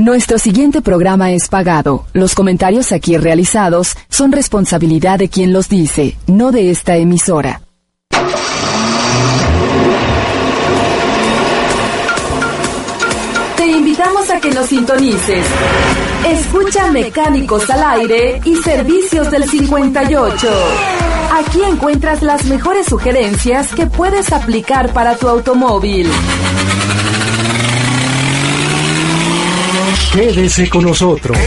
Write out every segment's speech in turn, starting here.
Nuestro siguiente programa es pagado. Los comentarios aquí realizados son responsabilidad de quien los dice, no de esta emisora. Te invitamos a que nos sintonices. Escucha Mecánicos al Aire y Servicios del 58. Aquí encuentras las mejores sugerencias que puedes aplicar para tu automóvil. Quédese con nosotros.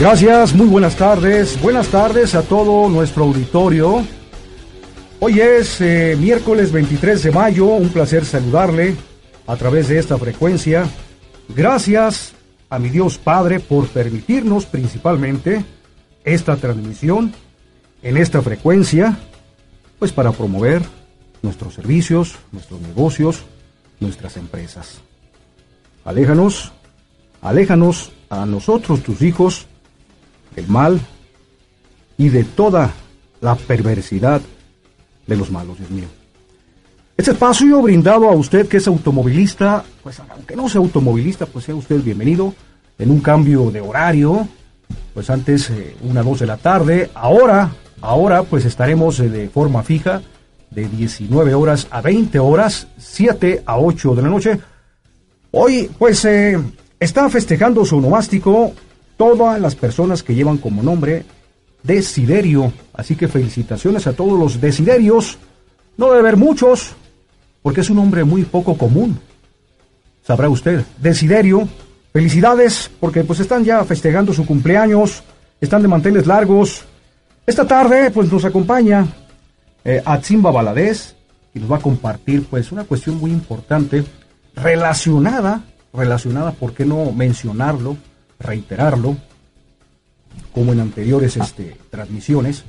Gracias, muy buenas tardes. Buenas tardes a todo nuestro auditorio. Hoy es eh, miércoles 23 de mayo, un placer saludarle a través de esta frecuencia. Gracias a mi Dios Padre por permitirnos principalmente esta transmisión en esta frecuencia, pues para promover nuestros servicios, nuestros negocios, nuestras empresas. Aléjanos, aléjanos a nosotros, tus hijos, del mal y de toda la perversidad de los malos, Dios mío. Este espacio brindado a usted que es automovilista, pues aunque no sea automovilista, pues sea usted bienvenido en un cambio de horario, pues antes eh, una, dos de la tarde, ahora, ahora pues estaremos eh, de forma fija de 19 horas a 20 horas, 7 a 8 de la noche. Hoy pues eh, está festejando su nomástico todas las personas que llevan como nombre Desiderio. Así que felicitaciones a todos los Desiderios. No debe haber muchos, porque es un nombre muy poco común. Sabrá usted. Desiderio. Felicidades, porque pues están ya festejando su cumpleaños, están de manteles largos. Esta tarde pues nos acompaña eh, Atzimba Baladés y nos va a compartir pues una cuestión muy importante relacionada, relacionada, ¿por qué no mencionarlo? reiterarlo, como en anteriores este, transmisiones,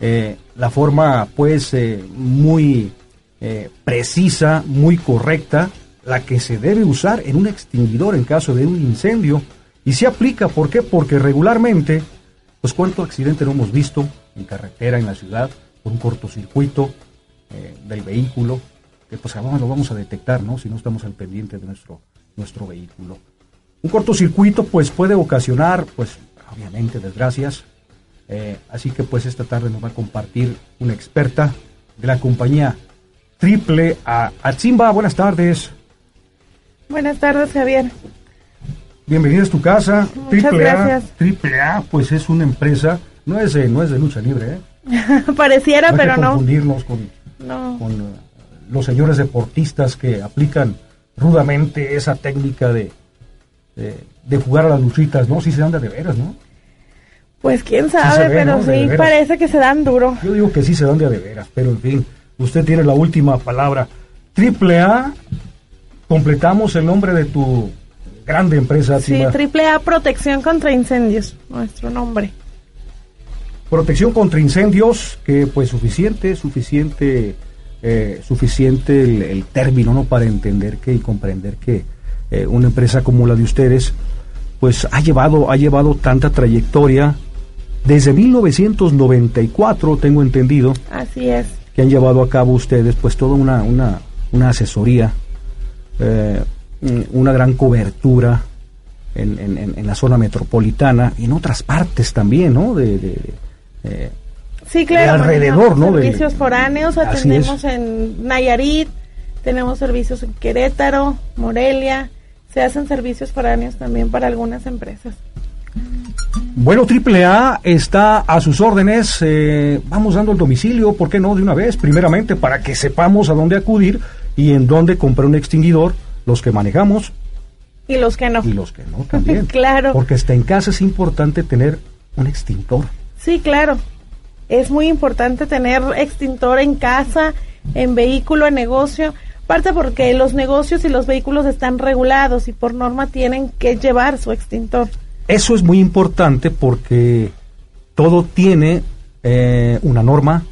eh, la forma pues eh, muy eh, precisa, muy correcta, la que se debe usar en un extinguidor en caso de un incendio. Y se aplica, ¿por qué? Porque regularmente, pues cuánto accidente no hemos visto en carretera, en la ciudad, por un cortocircuito del vehículo, que pues ahora lo vamos a detectar, ¿no? Si no estamos al pendiente de nuestro, nuestro vehículo. Un cortocircuito pues puede ocasionar pues obviamente desgracias. Eh, así que pues esta tarde nos va a compartir una experta de la compañía Triple A. Atzimba, buenas tardes. Buenas tardes, Javier. Bienvenida a tu casa. Muchas Triple gracias. A, Triple A, pues es una empresa, no es de, no es de lucha libre, ¿eh? Pareciera, No hay pero que no. confundirnos con, No. con eh, los señores deportistas que aplican rudamente esa técnica de, de, de jugar a las luchitas, ¿no? Sí se dan de, de veras, ¿no? Pues quién sabe, ve, pero sí parece que se dan duro. Yo digo que sí se dan de veras, pero en fin, usted tiene la última palabra. Triple A, completamos el nombre de tu grande empresa, Sí, triple A Protección contra Incendios, nuestro nombre. Protección contra incendios, que pues suficiente, suficiente, eh, suficiente el, el término, ¿no? Para entender que y comprender que eh, una empresa como la de ustedes, pues ha llevado, ha llevado tanta trayectoria desde 1994, tengo entendido, Así es. que han llevado a cabo ustedes, pues toda una, una, una asesoría, eh, una gran cobertura en, en- en- la zona metropolitana y en otras partes también, ¿no? De, de- de, eh, Sí, claro. De alrededor, ¿no? De- Servicios foráneos, atendemos en Nayarit, tenemos servicios en Querétaro, Morelia. Se hacen servicios foráneos también para algunas empresas. Bueno, AAA está a sus órdenes. eh, vamos dando el domicilio, ¿por qué no? De una vez, primeramente, para que sepamos a dónde acudir y en dónde comprar un extinguidor, los que manejamos Y los que no. y los que no también. Claro. Porque hasta en casa es importante tener un extintor. Sí, claro. Es muy importante tener extintor en casa, en vehículo, en negocio. Parte porque los negocios y los vehículos están regulados y por norma tienen que llevar su extintor. Eso es muy importante porque todo tiene eh, una norma,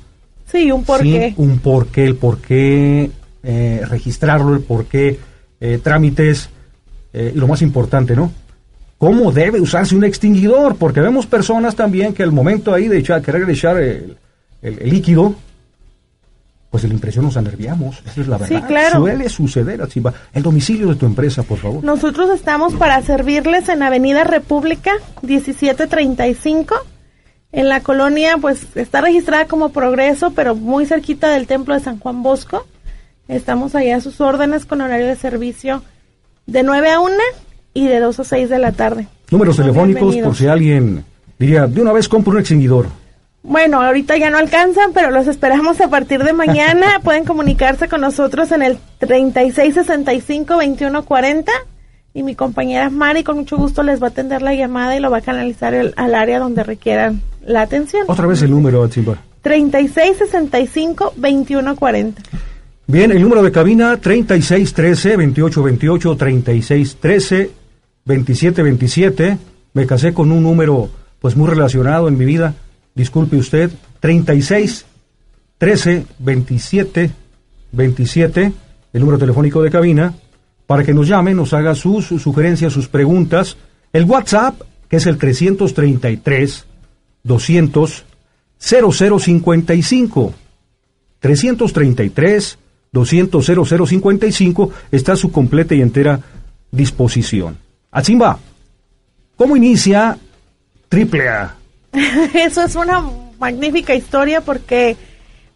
Sí, un porqué. un porqué, el porqué eh, registrarlo, el porqué eh, trámites eh, y lo más importante, ¿no? ¿Cómo debe usarse un extinguidor? Porque vemos personas también que al momento ahí de echar, querer echar el, el líquido, pues la impresión nos anerviamos, esa es la verdad. Sí, claro. Suele suceder, así va. El domicilio de tu empresa, por favor. Nosotros estamos para servirles en Avenida República 1735. En la colonia, pues está registrada como Progreso, pero muy cerquita del Templo de San Juan Bosco. Estamos allá a sus órdenes con horario de servicio de 9 a 1 y de 2 a 6 de la tarde. Números telefónicos por si alguien diría, de una vez compro un extinguidor. Bueno, ahorita ya no alcanzan, pero los esperamos a partir de mañana. Pueden comunicarse con nosotros en el 3665-2140 y mi compañera Mari con mucho gusto les va a atender la llamada y lo va a canalizar al área donde requieran la atención. Otra vez el número, Chimba. 3665-2140. Bien, el número de cabina 3613-2828, 3613-2727. Me casé con un número pues muy relacionado en mi vida disculpe usted, 36 13 27 27, el número telefónico de cabina, para que nos llame, nos haga sus, sugerencias, sus preguntas. El WhatsApp, que es el 333 200 0055. 333 200 0055 está a su completa y entera disposición. Achimba, ¿cómo inicia Triple A? Eso es una magnífica historia porque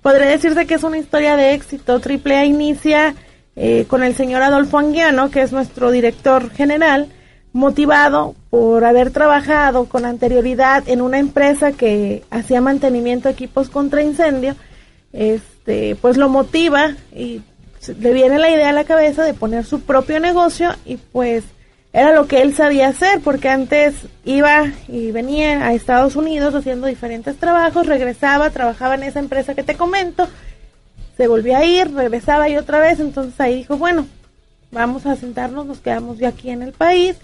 podría decirse que es una historia de éxito. Triple A inicia eh, con el señor Adolfo Anguiano, que es nuestro director general, motivado por haber trabajado con anterioridad en una empresa que hacía mantenimiento de equipos contra incendio, este, pues lo motiva y le viene la idea a la cabeza de poner su propio negocio y pues era lo que él sabía hacer, porque antes iba y venía a Estados Unidos haciendo diferentes trabajos, regresaba, trabajaba en esa empresa que te comento, se volvía a ir, regresaba y otra vez, entonces ahí dijo, bueno, vamos a sentarnos, nos quedamos ya aquí en el país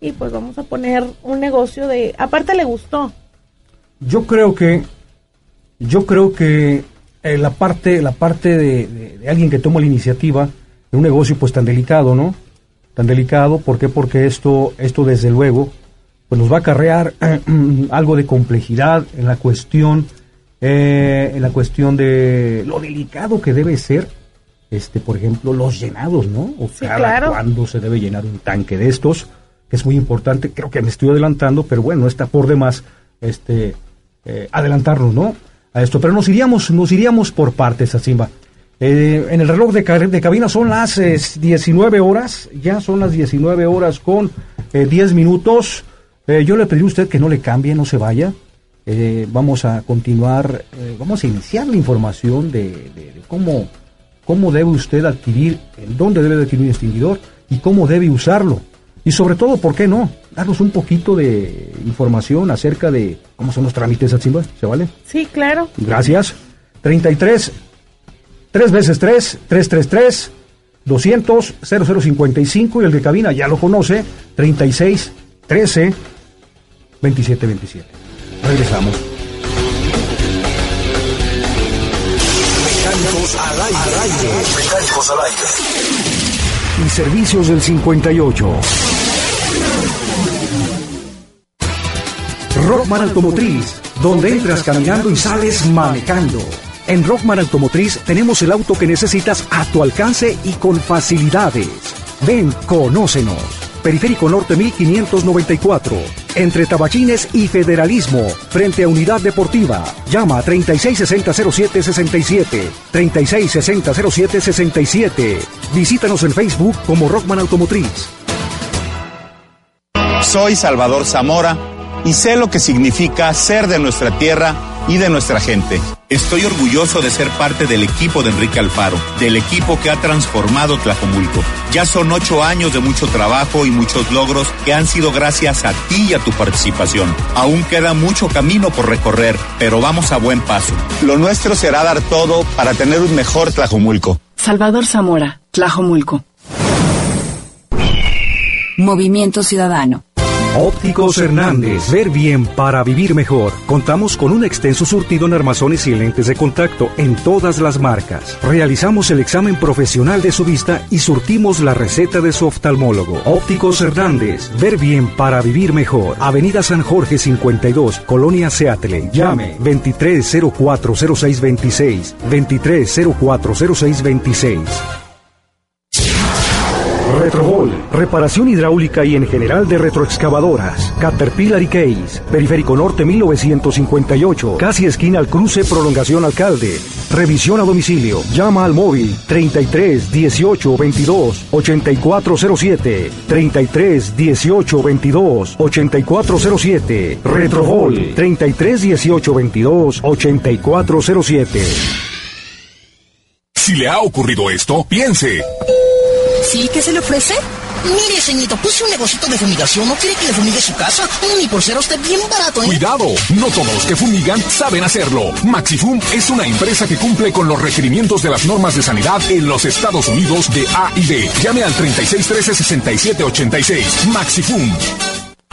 y pues vamos a poner un negocio de, aparte le gustó. Yo creo que, yo creo que eh, la parte, la parte de, de alguien que toma la iniciativa de un negocio pues tan delicado, ¿no? Tan delicado. ¿Por qué? Porque esto, esto desde luego, pues nos va a acarrear algo de complejidad en la cuestión, eh, en la cuestión de lo delicado que debe ser, este, por ejemplo, los llenados, ¿no? O sí, cada cuándo se debe llenar un tanque de estos, que es muy importante. Creo que me estoy adelantando, pero bueno, está por demás, este, eh, adelantarnos, ¿no? A esto, pero nos iríamos, nos iríamos por partes, Simba. Eh, en el reloj de, de, cabina son las 19 eh, horas, ya son las 19 horas con 10 eh, minutos. yo le pedí a usted que no le cambie, no se vaya. vamos a continuar, vamos a iniciar la información de, de, cómo, cómo debe usted adquirir, en dónde debe adquirir un extinguidor y cómo debe usarlo. Y sobre todo, ¿por qué no? Darnos un poquito de información acerca de cómo son los trámites, ¿se vale? Sí, claro. Gracias. 33 3 veces 3, 333, 200, 0055 y el de cabina ya lo conoce, 36, 13, 27, 27. Regresamos. Mecánicos al aire. Mecánicos al aire. Y servicios del 58. Rockman Automotriz, donde entras caminando y sales manejando en Rockman Automotriz tenemos el auto que necesitas a tu alcance y con facilidades. Ven, conócenos. Periférico Norte 1594, entre Tabachines y Federalismo, frente a Unidad Deportiva. Llama a 36600767, 36600767. Visítanos en Facebook como Rockman Automotriz. Soy Salvador Zamora y sé lo que significa ser de nuestra tierra y de nuestra gente. Estoy orgulloso de ser parte del equipo de Enrique Alfaro, del equipo que ha transformado Tlajomulco. Ya son ocho años de mucho trabajo y muchos logros que han sido gracias a ti y a tu participación. Aún queda mucho camino por recorrer, pero vamos a buen paso. Lo nuestro será dar todo para tener un mejor Tlajomulco. Salvador Zamora, Tlajomulco. Movimiento Ciudadano Ópticos Hernández, ver bien para vivir mejor. Contamos con un extenso surtido en armazones y lentes de contacto en todas las marcas. Realizamos el examen profesional de su vista y surtimos la receta de su oftalmólogo. Ópticos Hernández, ver bien para vivir mejor. Avenida San Jorge 52, Colonia Seattle. Llame 23040626, 23040626. Retrobol, reparación hidráulica y en general de retroexcavadoras. Caterpillar y Case, Periférico Norte 1958, casi esquina al cruce Prolongación Alcalde. Revisión a domicilio. Llama al móvil 33 18 22 8407. 33 18 22 8407. Retrobol 33 18 22 8407. Si le ha ocurrido esto, piense. ¿Sí? ¿Qué se le ofrece? Mire, señorito, puse un negocito de fumigación. ¿No quiere que le fumigue su casa? Ni por ser usted bien barato, ¿eh? Cuidado, no todos los que fumigan saben hacerlo. Maxifum es una empresa que cumple con los requerimientos de las normas de sanidad en los Estados Unidos de A y D. Llame al 3613-6786. Maxifum.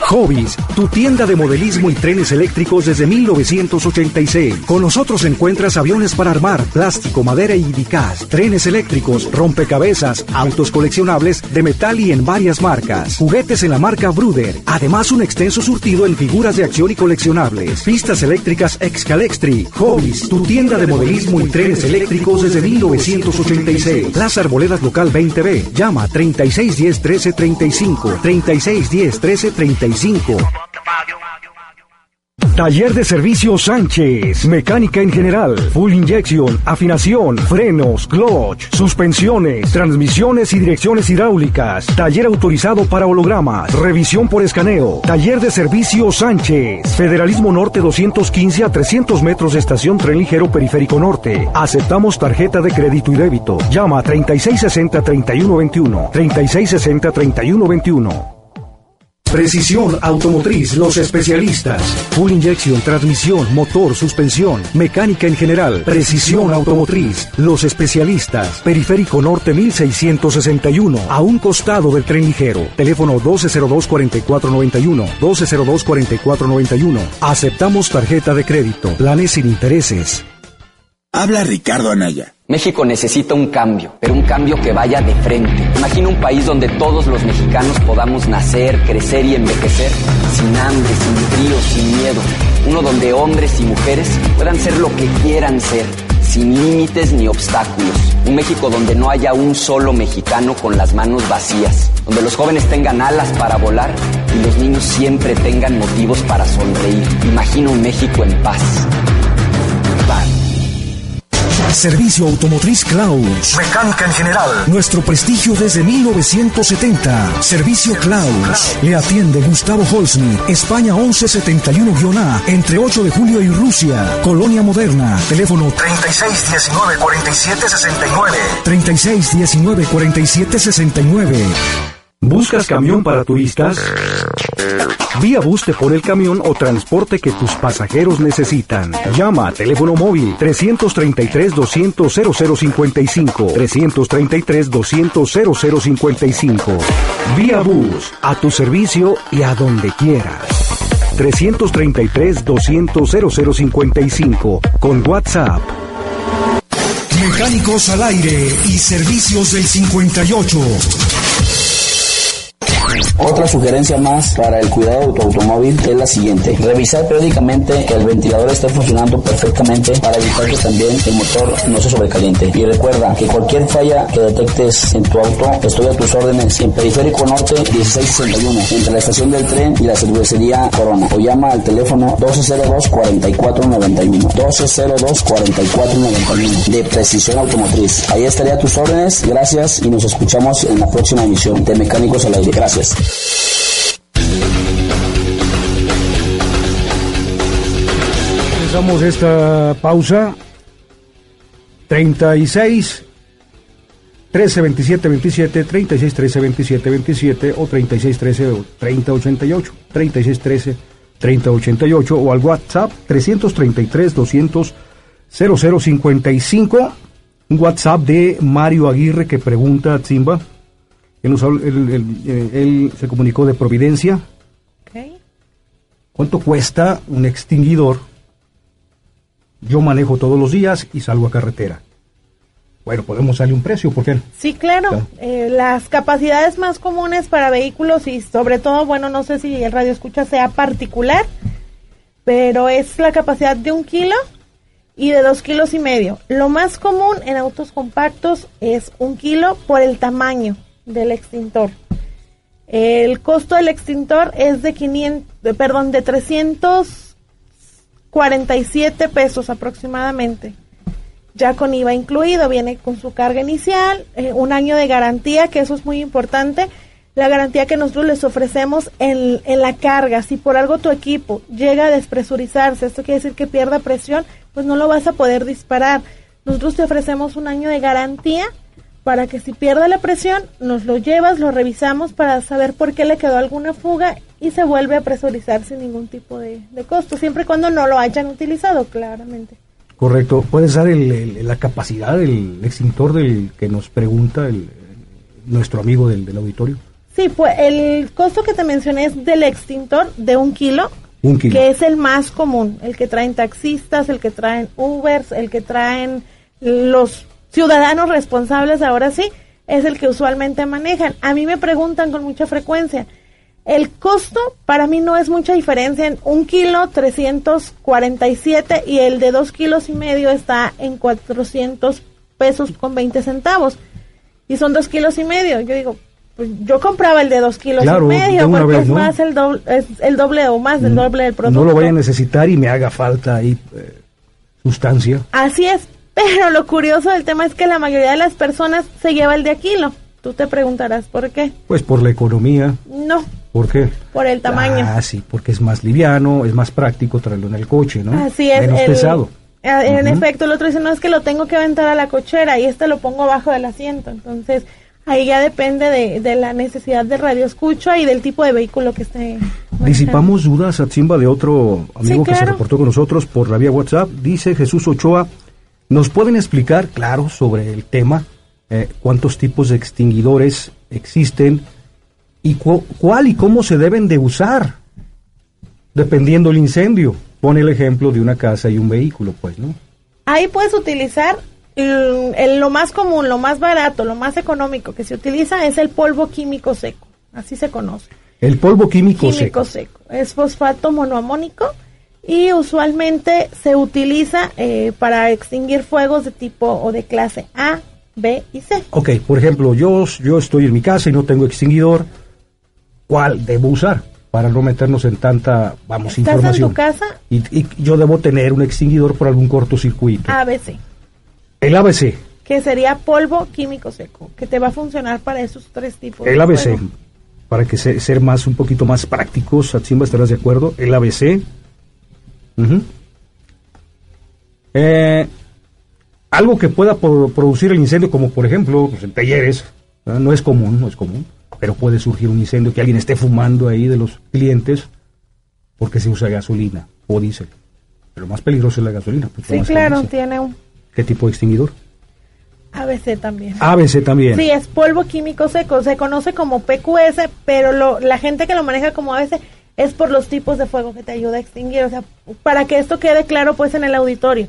Hobbies, tu tienda de modelismo y trenes eléctricos desde 1986. Con nosotros encuentras aviones para armar, plástico, madera y dicas, trenes eléctricos, rompecabezas, autos coleccionables de metal y en varias marcas, juguetes en la marca Bruder, además un extenso surtido en figuras de acción y coleccionables, pistas eléctricas Excalextri, Hobbies, tu tienda de modelismo y trenes eléctricos desde 1986. Plaza Arboledas Local 20B, llama 3610 1335, 3610 1335. Taller de Servicio Sánchez. Mecánica en general. Full inyección, afinación, frenos, clutch, suspensiones, transmisiones y direcciones hidráulicas. Taller autorizado para hologramas. Revisión por escaneo. Taller de Servicio Sánchez. Federalismo Norte 215 a 300 metros de estación Tren Ligero Periférico Norte. Aceptamos tarjeta de crédito y débito. Llama 3660-3121. 3660-3121. Precisión Automotriz, los especialistas. Full inyección, transmisión, motor, suspensión, mecánica en general. Precisión Automotriz, los especialistas. Periférico Norte 1661, a un costado del tren ligero. Teléfono 1202-4491, 1202-4491. Aceptamos tarjeta de crédito, planes sin intereses. Habla Ricardo Anaya. México necesita un cambio, pero un cambio que vaya de frente. Imagina un país donde todos los mexicanos podamos nacer, crecer y envejecer sin hambre, sin frío, sin miedo. Uno donde hombres y mujeres puedan ser lo que quieran ser, sin límites ni obstáculos. Un México donde no haya un solo mexicano con las manos vacías, donde los jóvenes tengan alas para volar y los niños siempre tengan motivos para sonreír. Imagina un México en paz. Servicio Automotriz Klaus. Mecánica en general. Nuestro prestigio desde 1970. Servicio Klaus. Le atiende Gustavo Holsny. España 1171-A. Entre 8 de julio y Rusia. Colonia Moderna. Teléfono 3619-4769. 3619-4769. ¿Buscas camión para turistas? Vía Bus te pone el camión o transporte que tus pasajeros necesitan. Llama a teléfono móvil 333-200-0055. 333-200-0055. Vía Bus, a tu servicio y a donde quieras. 333-200-0055 con WhatsApp. Mecánicos al aire y servicios del 58. Otra sugerencia más para el cuidado de tu automóvil es la siguiente. Revisar periódicamente que el ventilador esté funcionando perfectamente para evitar que también el motor no se sobrecaliente. Y recuerda que cualquier falla que detectes en tu auto, estoy a tus órdenes en Periférico Norte 1661, entre la estación del tren y la cervecería Corona. O llama al teléfono 1202-4491. 1202-4491 de Precisión Automotriz. Ahí estaré a tus órdenes. Gracias y nos escuchamos en la próxima emisión de Mecánicos al Aire. Gracias. Empezamos esta pausa. 36 13 27 27 36 13 27 27 o 36 13 30 88 36 13 30 88 o al WhatsApp 333 200 0055 un WhatsApp de Mario Aguirre que pregunta a él, él- él- eh, él se comunicó de Providencia. ¿Cuánto cuesta un extinguidor? Yo manejo todos los días y salgo a carretera. Bueno, podemos darle un precio, ¿por qué? no? Sí, claro. Eh, las capacidades más comunes para vehículos y sobre todo, bueno, no sé si el radio escucha sea particular, pero es la capacidad de un kilo y de dos kilos y medio. Lo más común en autos compactos es un kilo por el tamaño del extintor. El costo del extintor es de 500, de- perdón, de 347 pesos aproximadamente. Ya con IVA incluido, viene con su carga inicial, eh, un año de garantía, que eso es muy importante. La garantía que nosotros les ofrecemos en, en la carga, si por algo tu equipo llega a despresurizarse, esto quiere decir que pierda presión, pues no lo vas a poder disparar. Nosotros te ofrecemos un año de garantía para que si pierde la presión, nos lo llevas, lo revisamos para saber por qué le quedó alguna fuga y se vuelve a presurizar sin ningún tipo de, de costo, siempre y cuando no lo hayan utilizado, claramente. Correcto. ¿Puedes dar el- el- la capacidad del extintor del que nos pregunta el, nuestro amigo del, del auditorio? Sí, pues el costo que te mencioné es del extintor de un kilo, Un kilo. que es el más común, el que traen taxistas, el que traen Ubers, el que traen los ciudadanos responsables, ahora sí, es el que usualmente manejan. A mí me preguntan con mucha frecuencia, el costo para mí no es mucha diferencia en un kilo 347 y el de dos kilos y medio está en 400 pesos con 20 centavos y son dos kilos y medio. Yo digo, pues yo compraba el de dos kilos Claro, y medio porque vez, es ¿no? más el doble, es el doble o más del doble del producto. No lo vaya a necesitar y me haga falta ahí eh, sustancia. Así es, pero lo curioso del tema es que la mayoría de las personas se lleva el de a kilo. Tú te preguntarás por qué. Pues por la economía. No, ¿Por qué? por el tamaño. Ah, sí, porque es más liviano, es más práctico traerlo en el coche, ¿no? Así es. Menos el- pesado. eh, En efecto, el otro dice, no, es que lo tengo que aventar a la cochera y este lo pongo abajo del asiento. Entonces, ahí ya depende de, de la necesidad de radio escucha y del tipo de vehículo que esté. Disipamos dudas, Atzimba, de otro amigo que se reportó con nosotros por la vía WhatsApp. Dice Jesús Ochoa, ¿nos pueden explicar, claro, sobre el tema, eh, cuántos tipos de extinguidores existen y cu- cuál y cómo se deben de usar, dependiendo el incendio? Pone el ejemplo de una casa y un vehículo, pues, ¿no? Ahí puedes utilizar el- el- lo más común, lo más barato, lo más económico que se utiliza es el polvo químico seco. Así se conoce. El polvo químico, químico seco. seco. Es fosfato monoamónico y usualmente se utiliza eh, para extinguir fuegos de tipo o de clase A, B y C. Ok, por ejemplo, yo, yo estoy en mi casa y no tengo extinguidor. ¿Cuál debo usar? Para no meternos en tanta, vamos, ¿Estás en información. tu casa? Y, y yo debo tener un extinguidor por algún cortocircuito. ABC, El ABC, que sería polvo químico seco, que te va a funcionar para esos tres tipos. el de ABC, fuego. para que se- ser más, un poquito más prácticos, Atsimba, estarás de acuerdo. El ABC. Eh, algo que pueda pro- producir el incendio, como por ejemplo, pues, en talleres, no es común, no es común, pero puede surgir un incendio que alguien esté fumando ahí de los clientes porque se usa gasolina o diésel. Pero lo más peligroso es la gasolina. pues, Sí, claro, tiene un ¿Qué tipo de extinguidor? ABC también. ABC también. Sí, es polvo químico seco, se conoce como PQS, pero lo, la gente que lo maneja como ABC es por los tipos de fuego que te ayuda a extinguir, o sea, para que esto quede claro pues en el auditorio.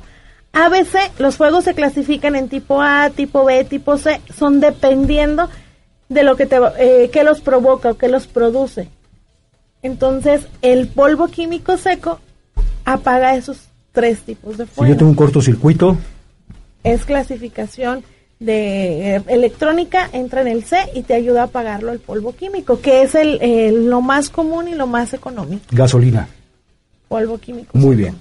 ABC, los fuegos se clasifican en tipo A, tipo B, tipo C, son dependiendo de lo que te eh, que los provoca o que los produce. Entonces, el polvo químico seco apaga esos tres tipos de Si fuego yo tengo un cortocircuito, es clasificación de eh, electrónica, entra en el C y te ayuda a apagarlo el polvo químico, que es el, lo más común y lo más económico, gasolina. polvo químico. Muy bien.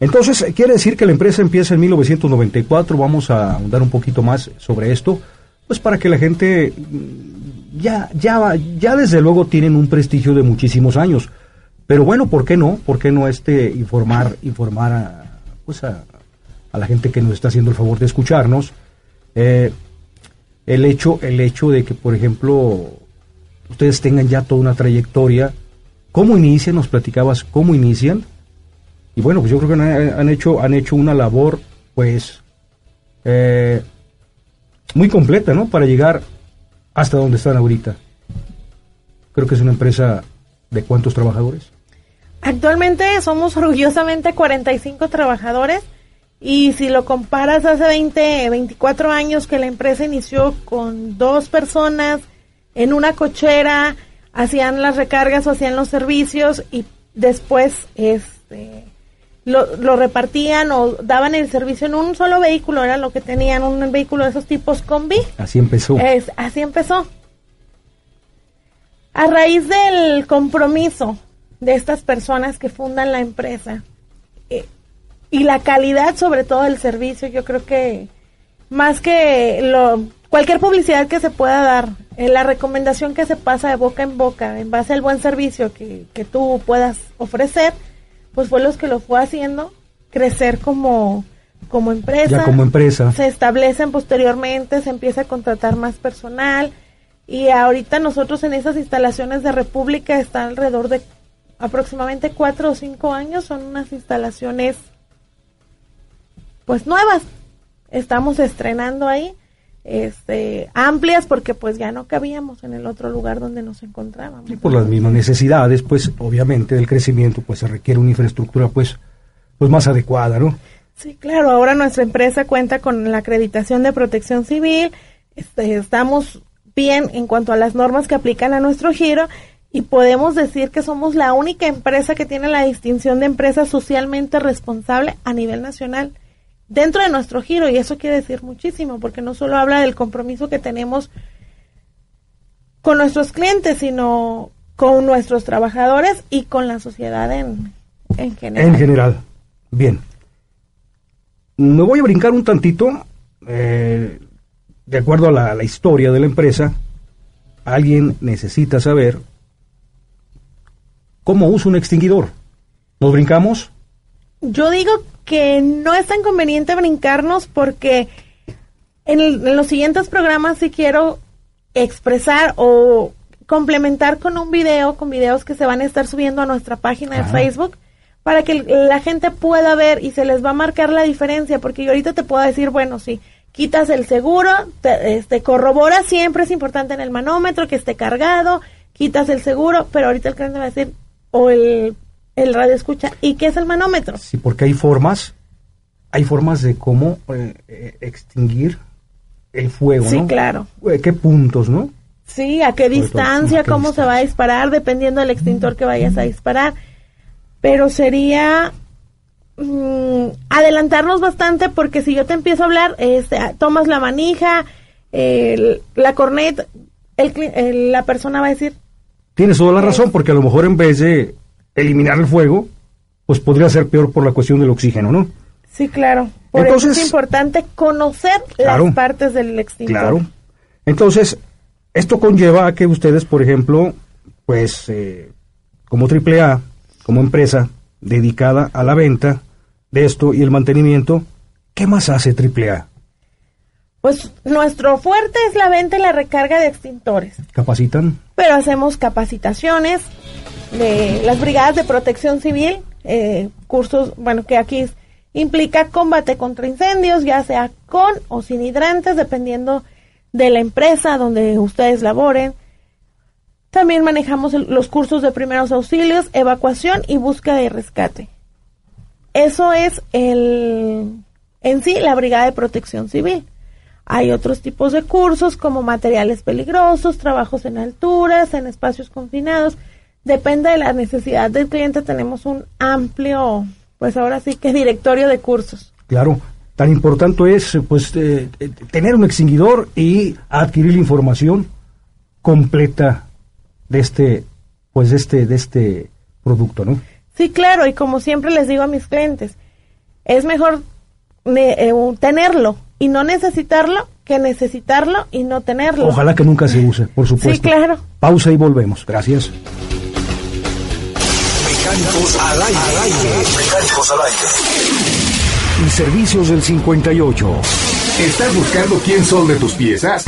Entonces, quiere decir que la empresa empieza en 1994. Vamos a ahondar un poquito más sobre esto, pues para que la gente mm, ya, ya, ya desde luego tienen un prestigio de muchísimos años. Pero bueno, ¿por qué no? ¿Por qué no este informar, informar a, pues a, a la gente que nos está haciendo el favor de escucharnos? Eh, el hecho, el hecho de que, por ejemplo, ustedes tengan ya toda una trayectoria. ¿Cómo inician? Nos platicabas cómo inician. Y bueno, pues yo creo que han, hecho, han hecho una labor, pues, eh, muy completa, ¿no? Para llegar hasta donde están ahorita. Creo que es una empresa de cuántos trabajadores. Actualmente somos orgullosamente 45 trabajadores y si lo comparas hace 20, 24 años que la empresa inició con dos personas en una cochera, hacían las recargas o hacían los servicios y después este lo, lo, repartían o daban el servicio en un solo vehículo, era lo que tenían, un vehículo de esos tipos combi. Así empezó. Es, así empezó. A raíz del compromiso de estas personas que fundan la empresa y la calidad sobre todo del servicio, yo creo que más que lo, cualquier publicidad que se pueda dar, eh, la recomendación que se pasa de boca en boca en base al buen servicio que, que tú puedas ofrecer, pues fue los que lo fue haciendo crecer como, como empresa. Ya como empresa. Se establecen posteriormente, se empieza a contratar más personal y ahorita nosotros en esas instalaciones de República está alrededor de aproximadamente cuatro o cinco años, son unas instalaciones pues nuevas. Estamos estrenando ahí este, amplias porque pues ya no cabíamos en el otro lugar donde nos encontrábamos. Y por las mismas necesidades, pues obviamente del crecimiento, pues se requiere una infraestructura pues, pues más adecuada, ¿no? Sí, claro, ahora nuestra empresa cuenta con la acreditación de protección civil, este, estamos bien en cuanto a las normas que aplican a nuestro giro y podemos decir que somos la única empresa que tiene la distinción de empresa socialmente responsable a nivel nacional dentro de nuestro giro y eso quiere decir muchísimo porque no solo habla del compromiso que tenemos con nuestros clientes, sino con nuestros trabajadores y con la sociedad en, en general. En general. Bien. Me voy a brincar un tantito, eh, de acuerdo a la, la historia de la empresa, alguien necesita saber cómo usa un extinguidor. ¿Nos brincamos? Yo digo que no es tan conveniente brincarnos porque en, el- en los siguientes programas sí quiero expresar o complementar con un video, con videos que se van a estar subiendo a nuestra página de Ajá. Facebook para que la gente pueda ver y se les va a marcar la diferencia, porque yo ahorita te puedo decir, bueno, sí, quitas el seguro, te, este, corrobora siempre, es importante en el manómetro que esté cargado, quitas el seguro, pero ahorita el cliente va a decir, o el, el radio escucha, ¿y qué es el manómetro? Sí, porque hay formas, hay formas de cómo eh, eh, extinguir el fuego, Sí, ¿no? claro. Eh, ¿Qué puntos, no? Sí, a qué todo, distancia, ¿a qué cómo se va a disparar, dependiendo del extintor que vayas a disparar. Pero sería mm, adelantarnos bastante porque si yo te empiezo a hablar, este, ah, tomas la manija, el- la corneta, el el- la persona va a decir, Tienes toda la razón, porque a lo mejor en vez de eliminar el fuego, pues podría ser peor por la cuestión del oxígeno, ¿no? sí, claro. Por eso Entonces- es importante conocer Claro. las partes del extintor. Claro. Entonces, esto conlleva a que ustedes, por ejemplo, pues eh, como AAA, como empresa dedicada a la venta de esto y el mantenimiento, ¿qué más hace AAA? Pues nuestro fuerte es la venta y la recarga de extintores. ¿Capacitan? pero hacemos capacitaciones de las brigadas de protección civil, eh, cursos, bueno, que aquí implica combate contra incendios, ya sea con o sin hidrantes, dependiendo de la empresa donde ustedes laboren. También manejamos los cursos de primeros auxilios, evacuación y búsqueda y rescate. Eso es el, en sí la brigada de protección civil. Hay otros tipos de cursos como materiales peligrosos, trabajos en alturas, en espacios confinados. Depende de la necesidad del cliente. Tenemos un amplio, pues ahora sí que directorio de cursos. Claro. Tan importante es pues eh, eh, tener un extinguidor y adquirir la información completa de este pues de este de este producto, ¿no? Sí, claro, y como siempre les digo a mis clientes, es mejor eh, tenerlo y no necesitarlo que necesitarlo y no tenerlo. Ojalá que nunca se use, por supuesto. Sí, claro. Pausa y volvemos. Gracias. Mecánicos al aire. Mecánicos al aire. Y servicios del 58. ¿Estás buscando quién son de tus piezas?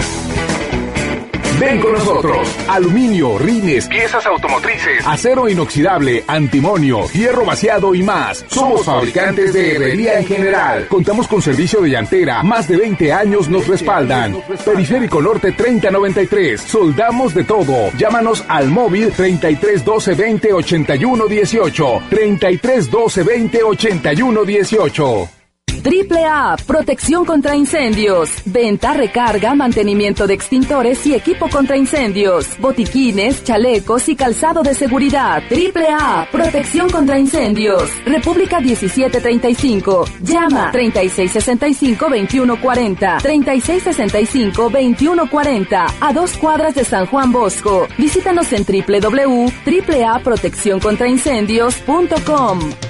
Ven con nosotros. Aluminio, rines, piezas automotrices, acero inoxidable, antimonio, hierro vaciado y más. Somos fabricantes de herrería en general. Contamos con servicio de llantera. Más de 20 años nos respaldan. Periférico Norte 3093. Soldamos de todo. Llámanos al móvil 33 12 20 81 18. 33 12 20 81 18. Triple A, protección contra incendios, venta, recarga, mantenimiento de extintores y equipo contra incendios, botiquines, chalecos y calzado de seguridad. Triple A, protección contra incendios, República 1735, llama 3665-2140, 3665-2140, a dos cuadras de San Juan Bosco. Visítanos en www.tripleaproteccioncontraincendios.com.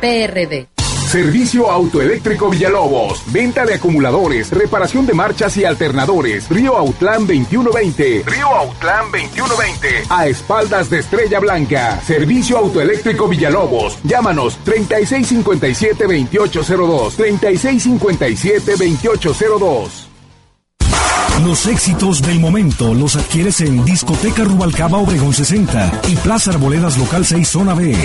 PRD. Servicio Autoeléctrico Villalobos. Venta de acumuladores, reparación de marchas y alternadores. Río Autlán 2120. Río Autlán 2120. A espaldas de Estrella Blanca. Servicio Autoeléctrico Villalobos. Llámanos 3657-2802. 3657-2802. Los éxitos del momento los adquieres en Discoteca Rubalcaba Obregón 60 y Plaza Arboledas Local 6 Zona B.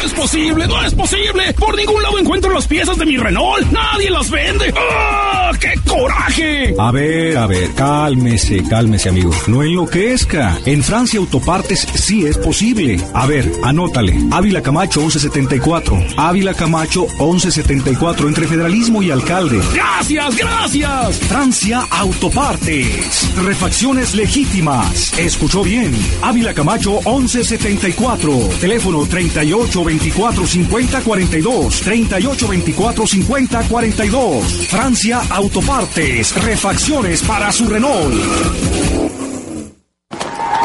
¡No es posible! ¡No es posible! ¡Por ningún lado encuentro las piezas de mi Renault! ¡Nadie las vende! ¡Ah! ¡Qué coraje! A ver, a ver, cálmese, cálmese, amigo. No enloquezca. En Francia Autopartes sí es posible. A ver, anótale. Ávila Camacho 1174. Ávila Camacho 1174 entre Federalismo y Alcalde. ¡Gracias, gracias! Francia Autopartes. Refacciones legítimas. Escuchó bien. Ávila Camacho 1174. Teléfono 38 24 50 42 38 24 50 42 Francia Autopartes refacciones para su Renault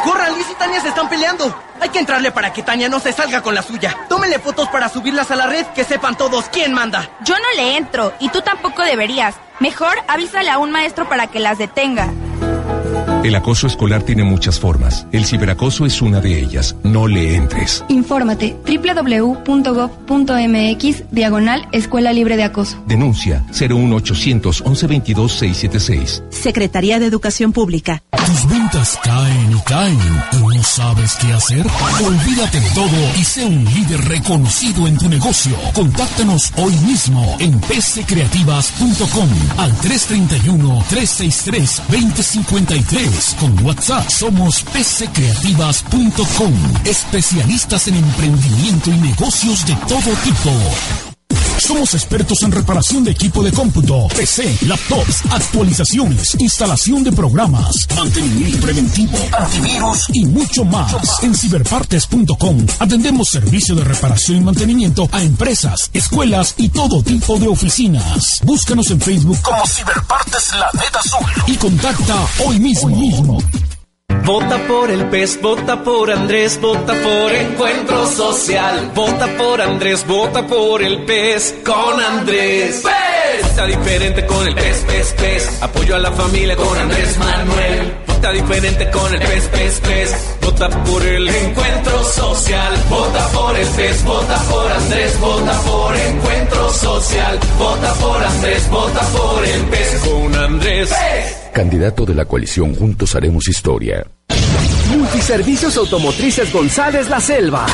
¡Corran! Luis y Tania se están peleando. Hay que entrarle para que Tania no se salga con la suya. Tómenle fotos para subirlas a la red, que sepan todos quién manda. Yo no le entro, y tú tampoco deberías. Mejor avísale a un maestro para que las detenga. El acoso escolar tiene muchas formas. El ciberacoso es una de ellas. No le entres. Infórmate www.gov.mx diagonal Escuela Libre de Acoso. Denuncia 01800 1122 676. Secretaría de Educación Pública. Tus ventas caen y caen y no sabes qué hacer. Olvídate de todo y sé un líder reconocido en tu negocio. Contáctanos hoy mismo en pccreativas.com al 331 363 2053 con WhatsApp somos pccreativas.com, especialistas en emprendimiento y negocios de todo tipo. Somos expertos en reparación de equipo de cómputo, PC, laptops, actualizaciones, instalación de programas, mantenimiento preventivo, antivirus y mucho más. En ciberpartes.com atendemos servicio de reparación y mantenimiento a empresas, escuelas y todo tipo de oficinas. Búscanos en Facebook como Ciberpartes La Neta Azul y contacta hoy mismo. Hoy mismo. Vota por el PES, vota por Andrés, vota por Encuentro Social. Vota por Andrés, vota por el PES con Andrés. PES. Vota diferente con el PES, PES, PES. Apoyo a la familia con Andrés Manuel. Vota diferente con el PES, PES, PES. Vota por el Encuentro Social. Vota por el PES, vota por Andrés, vota por Encuentro Social. Vota por Andrés, vota por el PES con Andrés. PES. Candidato de la coalición Juntos Haremos Historia. Multiservicios Automotrices González La Selva.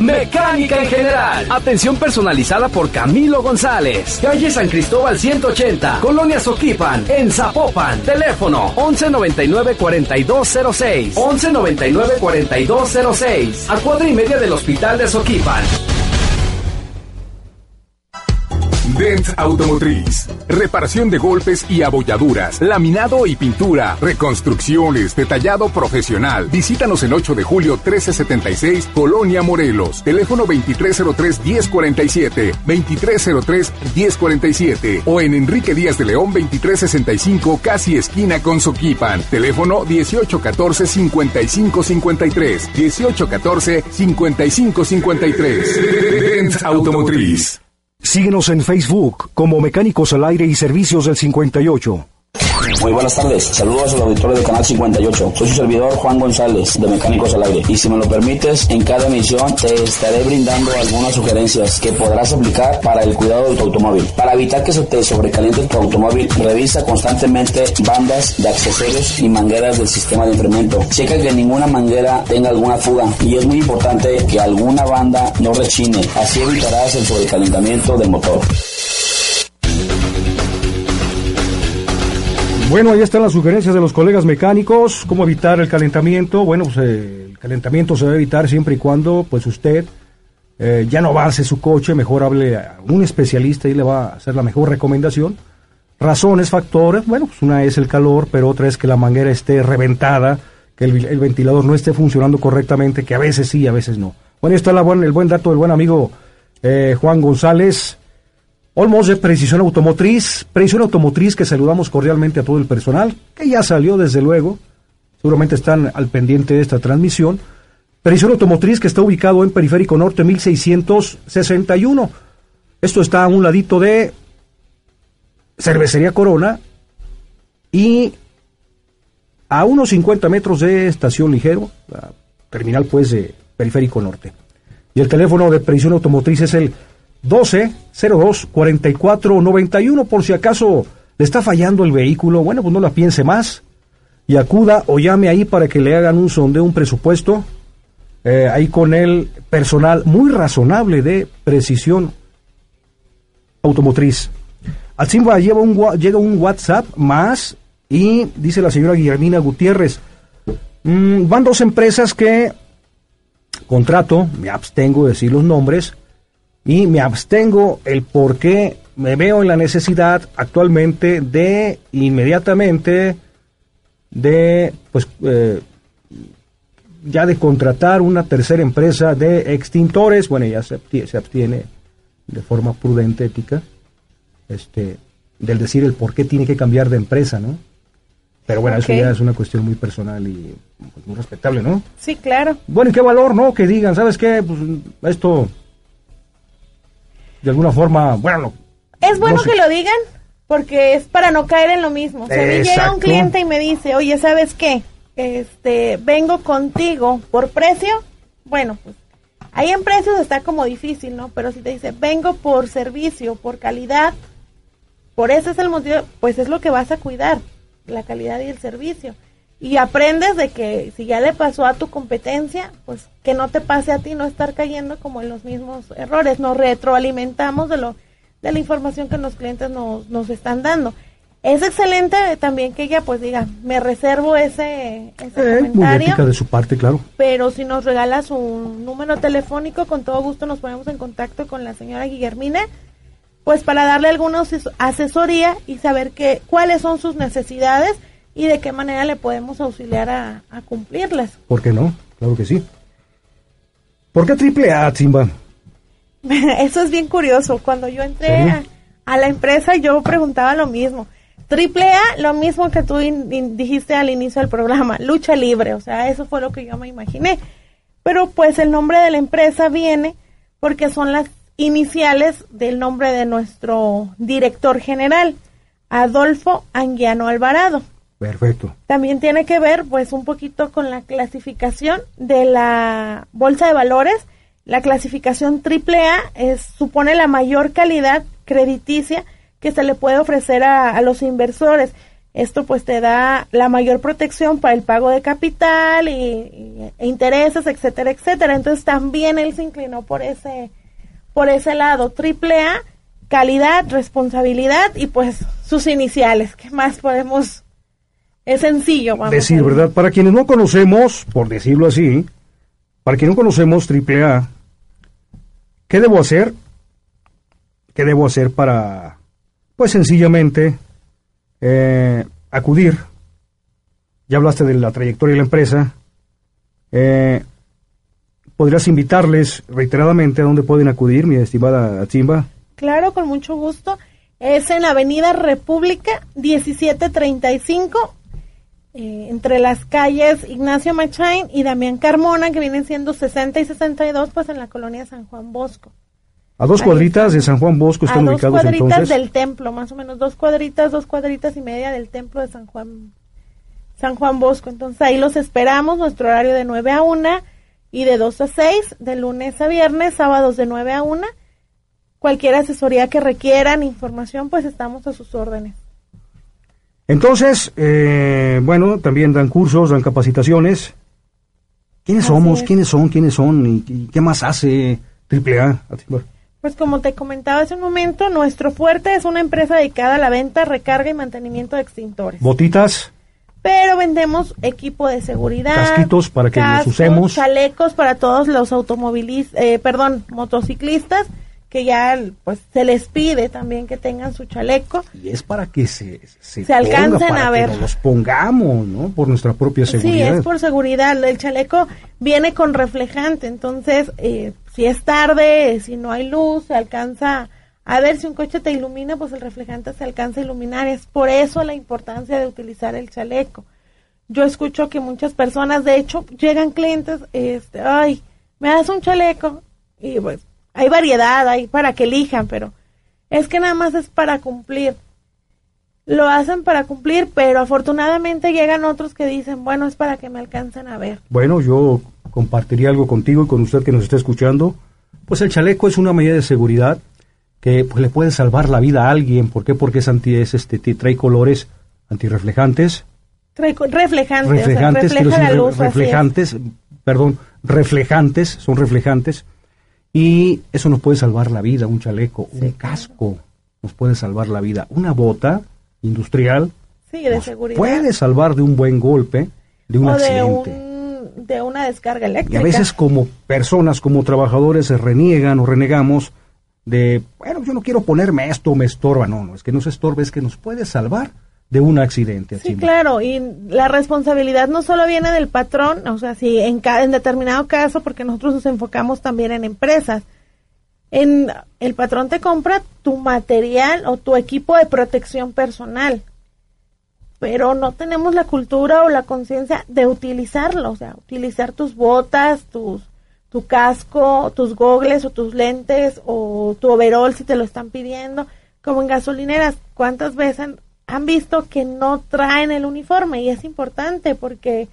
Mecánica en general. Atención personalizada por Camilo González. Calle San Cristóbal 180. Colonia Soquipan. En Zapopan. Teléfono 1199 4206. 1199 4206. A cuadra y media del Hospital de Soquipan. Dent Automotriz. Reparación de golpes y abolladuras, laminado y pintura, reconstrucciones, detallado profesional. Visítanos en 8 de julio 1376, Colonia Morelos. Teléfono 2303-1047, 2303-1047 o en Enrique Díaz de León 2365, casi esquina con Soquipan. Teléfono 1814-5553, 1814-5553. Dent Automotriz. Síguenos en Facebook como Mecánicos al Aire y Servicios del 58. Muy buenas tardes, saludos al auditorio de Canal 58. Soy su servidor Juan González de Mecánicos al Aire y si me lo permites, en cada emisión te estaré brindando algunas sugerencias que podrás aplicar para el cuidado de tu automóvil. Para evitar que se te sobrecaliente tu automóvil, revisa constantemente bandas de accesorios y mangueras del sistema de enfriamiento. Checa que ninguna manguera tenga alguna fuga y es muy importante que alguna banda no rechine, así evitarás el sobrecalentamiento del motor. Bueno, ahí están las sugerencias de los colegas mecánicos, cómo evitar el calentamiento. Bueno, pues eh, el calentamiento se debe evitar siempre y cuando pues usted eh, ya no avance su coche, mejor hable a un especialista y le va a hacer la mejor recomendación. Razones, factores, bueno, pues una es el calor, pero otra es que la manguera esté reventada, que el, el ventilador no esté funcionando correctamente, que a veces sí, a veces no. Bueno, está la buen- el buen dato del buen amigo eh, Juan González. Olmos de Precisión Automotriz, Precisión Automotriz que saludamos cordialmente a todo el personal, que ya salió desde luego, seguramente están al pendiente de esta transmisión. Precisión Automotriz que está ubicado en Periférico Norte 1661. Esto está a un ladito de Cervecería Corona y a unos 50 metros de Estación Ligero, la terminal pues de Periférico Norte. Y el teléfono de Precisión Automotriz es el 12-02-4491 por si acaso le está fallando el vehículo, bueno, pues no la piense más y acuda o llame ahí para que le hagan un sondeo, un presupuesto, eh, ahí con el personal muy razonable de Precisión Automotriz. Al Simba lleva un, llega un WhatsApp más y dice la señora Guillermina Gutiérrez, mm, van dos empresas que contrato, me abstengo de decir los nombres, y me abstengo el por qué me veo en la necesidad actualmente de inmediatamente de pues eh, ya de contratar una tercera empresa de extintores bueno ya se abstiene, se abstiene de forma prudente ética este del decir el por qué tiene que cambiar de empresa no pero bueno eso ya es una cuestión muy personal y pues, muy respetable no Sí, claro. bueno, ¿y qué valor, no? Que digan, ¿sabes qué? Pues esto, de alguna forma, bueno, no, Es bueno No sé. que lo digan porque es para no caer en lo mismo. Si a mí llega un cliente y me dice, oye, ¿sabes qué? Este, vengo contigo por precio. Bueno, pues ahí en precios está como difícil, ¿no? Pero si te dice, vengo por servicio, por calidad, por ese es el motivo, pues es lo que vas a cuidar, la calidad y el servicio. Y aprendes de que si ya le pasó a tu competencia, pues que no te pase a ti, no estar cayendo como en los mismos errores. Nos retroalimentamos de lo de la información que los clientes nos, nos están dando. Es excelente también que ella pues diga, me reservo ese, ese eh, comentario de su parte, claro. pero si nos regala su número telefónico, con todo gusto nos ponemos en contacto con la señora Guillermina, pues para darle alguna ases- asesoría y saber qué, cuáles son sus necesidades y de qué manera le podemos auxiliar a, a cumplirlas. ¿Por qué no? Claro que sí. ¿Por qué triple A, Simba? Eso es bien curioso. Cuando yo entré a, a la empresa, yo preguntaba lo mismo. Triple A, lo mismo que tú in- in- dijiste al inicio del programa, lucha libre. O sea, eso fue lo que yo me imaginé. Pero pues el nombre de la empresa viene porque son las iniciales del nombre de nuestro director general, Adolfo Anguiano Alvarado. Perfecto. También tiene que ver, pues, un poquito con la clasificación de la bolsa de valores. La clasificación AAA es, supone la mayor calidad crediticia que se le puede ofrecer a, a los inversores. Esto, pues, te da la mayor protección para el pago de capital y, e intereses, etcétera, etcétera. Entonces, también él se inclinó por ese, por ese lado. AAA, calidad, responsabilidad y, pues, sus iniciales. ¿Qué más podemos es sencillo, vamos. Decir, a- ¿verdad? Para quienes no conocemos, por decirlo así, para quienes no conocemos triple A, ¿qué debo hacer? ¿qué debo hacer para, pues sencillamente, eh, acudir? Ya hablaste de la trayectoria de la empresa. Eh, ¿Podrías invitarles reiteradamente a dónde pueden acudir, mi estimada Chimba? Claro, con mucho gusto. Es en Avenida República 1735, eh, entre las calles Ignacio Machain y Damián Carmona, que vienen siendo 60 y 62, pues en la colonia San Juan Bosco. A dos Ahí cuadritas de San Juan Bosco están a dos ubicados cuadritas entonces. del templo, más o menos dos cuadritas, dos cuadritas y media del templo de San Juan, San Juan Bosco. Entonces ahí los esperamos, nuestro horario de 9 a 1 y de 2 a 6, de lunes a viernes, sábados de 9 a 1. Cualquier asesoría que requieran, información, pues estamos a sus órdenes. Entonces, eh, bueno, también dan cursos, dan capacitaciones. ¿Quiénes Así somos? es. ¿Quiénes son? ¿Quiénes son? ¿Y, y qué más hace AAA? Pues como te comentaba hace un momento, nuestro fuerte es una empresa dedicada a la venta, recarga y mantenimiento de extintores. Botitas, Pero vendemos equipo de seguridad, Casquitos para que los cascos, usemos. chalecos para todos los automovilistas, eh, perdón, motociclistas que ya pues se les pide también que tengan su chaleco. y es para que se, se, Se alcancen ponga, para a que ver. nos los pongamos, ¿no? Por nuestra propia Sí, seguridad. es por seguridad. El chaleco viene con reflejante, entonces eh, si es tarde, si no hay luz, se alcanza a ver si un coche te ilumina, pues el reflejante se alcanza a iluminar. Es por eso la importancia de utilizar el chaleco. Yo escucho que muchas personas, de hecho, llegan clientes, este, ay, me das un chaleco y pues hay variedad, hay para que elijan, pero es que nada más es para cumplir lo hacen para cumplir, pero afortunadamente llegan otros que dicen, bueno, es para que me alcancen a ver. Bueno, yo compartiría algo contigo y con usted que nos está escuchando. Pues el chaleco es una medida de seguridad que pues, le puede salvar la vida a alguien. ¿Por qué? Porque es anti, es, este, trae colores antirreflejantes. Trae co- reflejante, o sea, reflejantes, quiero refleja la decir, re- luz. así es. reflejantes, perdón, reflejantes, son reflejantes. Y eso nos puede salvar la vida, un chaleco, un casco nos puede salvar la vida. Una bota industrial Sí, de seguridad. puede salvar de un buen golpe, de un o de, accidente. un, de una descarga Y eléctrica. a veces como personas, como trabajadores, se reniegan o renegamos de, bueno, yo no quiero ponerme esto, me estorba. No, no, es que no se estorba, es que nos puede salvar de un accidente. Sí, Chimba. claro, y la responsabilidad no solo viene del patrón, o sea, si en, ca- en determinado caso, porque nosotros nos enfocamos también en empresas, en el patrón te compra tu material o tu equipo de protección personal, pero no tenemos la cultura o la conciencia de utilizarlo, o sea, utilizar tus botas, tus tu casco, tus gogles o tus lentes o tu overall si te lo están pidiendo, como en gasolineras, ¿cuántas veces han, visto que no traen el uniforme? Y es importante porque